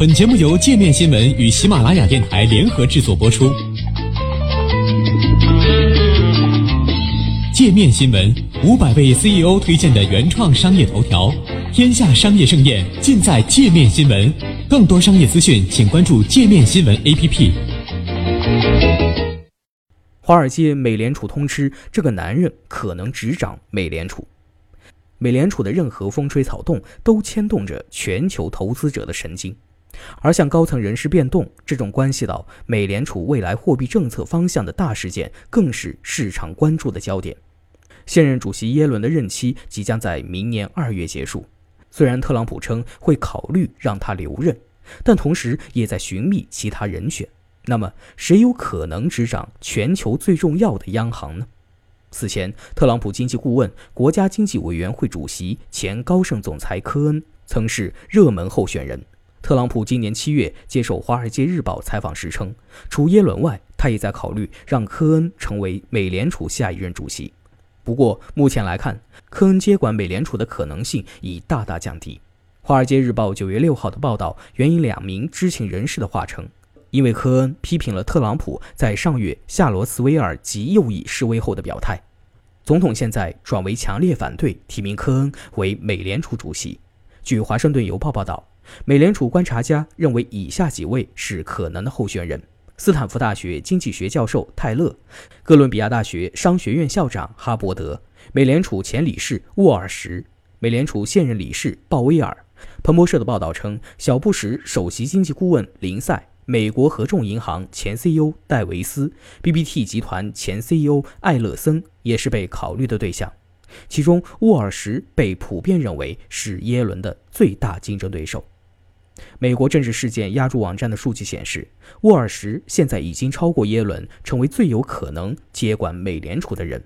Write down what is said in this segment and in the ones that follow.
本节目由界面新闻与喜马拉雅电台联合制作播出。界面新闻五百位 CEO 推荐的原创商业头条，天下商业盛宴尽在界面新闻。更多商业资讯，请关注界面新闻 APP。华尔街美联储通知，这个男人可能执掌美联储。美联储的任何风吹草动都牵动着全球投资者的神经。而像高层人事变动这种关系到美联储未来货币政策方向的大事件，更是市场关注的焦点。现任主席耶伦的任期即将在明年二月结束，虽然特朗普称会考虑让他留任，但同时也在寻觅其他人选。那么，谁有可能执掌全球最重要的央行呢？此前，特朗普经济顾问、国家经济委员会主席、前高盛总裁科恩曾是热门候选人。特朗普今年七月接受《华尔街日报》采访时称，除耶伦外，他也在考虑让科恩成为美联储下一任主席。不过，目前来看，科恩接管美联储的可能性已大大降低。《华尔街日报》九月六号的报道援引两名知情人士的话称，因为科恩批评了特朗普在上月夏罗茨威尔及右翼示威后的表态，总统现在转为强烈反对提名科恩为美联储主席。据《华盛顿邮报》报道。美联储观察家认为，以下几位是可能的候选人：斯坦福大学经济学教授泰勒，哥伦比亚大学商学院校长哈伯德，美联储前理事沃尔什，美联储现任理事鲍威尔。彭博社的报道称，小布什首席经济顾问林赛，美国合众银行前 CEO 戴维斯，BBT 集团前 CEO 艾勒森也是被考虑的对象。其中，沃尔什被普遍认为是耶伦的最大竞争对手。美国政治事件压注网站的数据显示，沃尔什现在已经超过耶伦，成为最有可能接管美联储的人。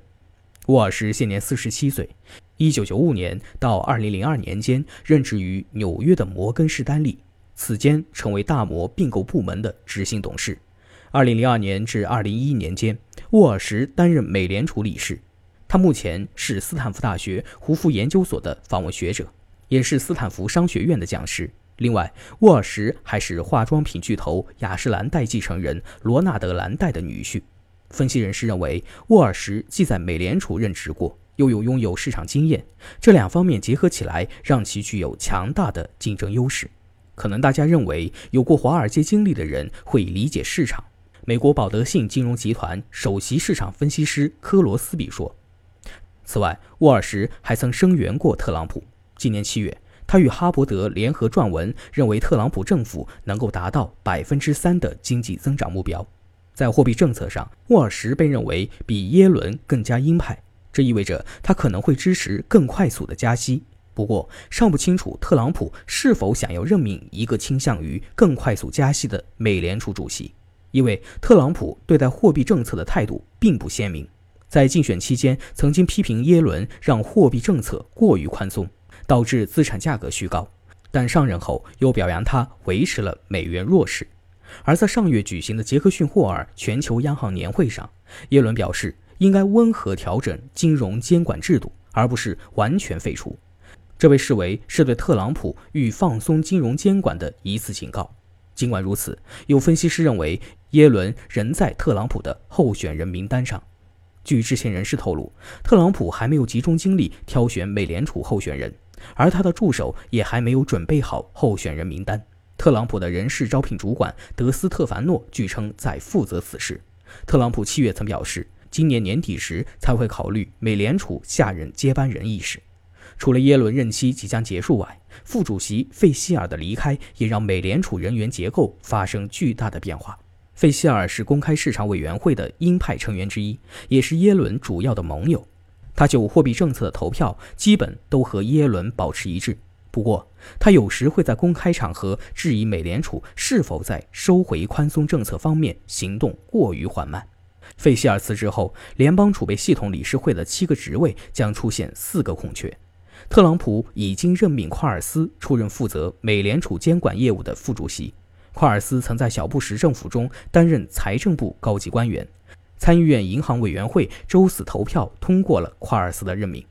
沃尔什现年四十七岁，一九九五年到二零零二年间任职于纽约的摩根士丹利，此间成为大摩并购部门的执行董事。二零零二年至二零一一年间，沃尔什担任美联储理事。他目前是斯坦福大学胡佛研究所的访问学者，也是斯坦福商学院的讲师。另外，沃尔什还是化妆品巨头雅诗兰黛继承人罗纳德·兰黛的女婿。分析人士认为，沃尔什既在美联储任职过，又有拥有市场经验，这两方面结合起来，让其具有强大的竞争优势。可能大家认为，有过华尔街经历的人会理解市场。美国保德信金融集团首席市场分析师科罗斯比说。此外，沃尔什还曾声援过特朗普。今年七月。他与哈伯德联合撰文，认为特朗普政府能够达到百分之三的经济增长目标。在货币政策上，沃尔什被认为比耶伦更加鹰派，这意味着他可能会支持更快速的加息。不过，尚不清楚特朗普是否想要任命一个倾向于更快速加息的美联储主席，因为特朗普对待货币政策的态度并不鲜明。在竞选期间，曾经批评耶伦让货币政策过于宽松。导致资产价格虚高，但上任后又表扬他维持了美元弱势。而在上月举行的杰克逊霍尔全球央行年会上，耶伦表示应该温和调整金融监管制度，而不是完全废除。这被视为是对特朗普欲放松金融监管的一次警告。尽管如此，有分析师认为耶伦仍在特朗普的候选人名单上。据知情人士透露，特朗普还没有集中精力挑选美联储候选人。而他的助手也还没有准备好候选人名单。特朗普的人事招聘主管德斯特凡诺据称在负责此事。特朗普七月曾表示，今年年底时才会考虑美联储下任接班人一事。除了耶伦任期即将结束外，副主席费希尔的离开也让美联储人员结构发生巨大的变化。费希尔是公开市场委员会的鹰派成员之一，也是耶伦主要的盟友。他就货币政策的投票基本都和耶伦保持一致，不过他有时会在公开场合质疑美联储是否在收回宽松政策方面行动过于缓慢。费希尔辞职后，联邦储备系统理事会的七个职位将出现四个空缺。特朗普已经任命夸尔斯出任负责美联储监管业务的副主席。夸尔斯曾在小布什政府中担任财政部高级官员。参议院银行委员会周四投票通过了夸尔斯的任命。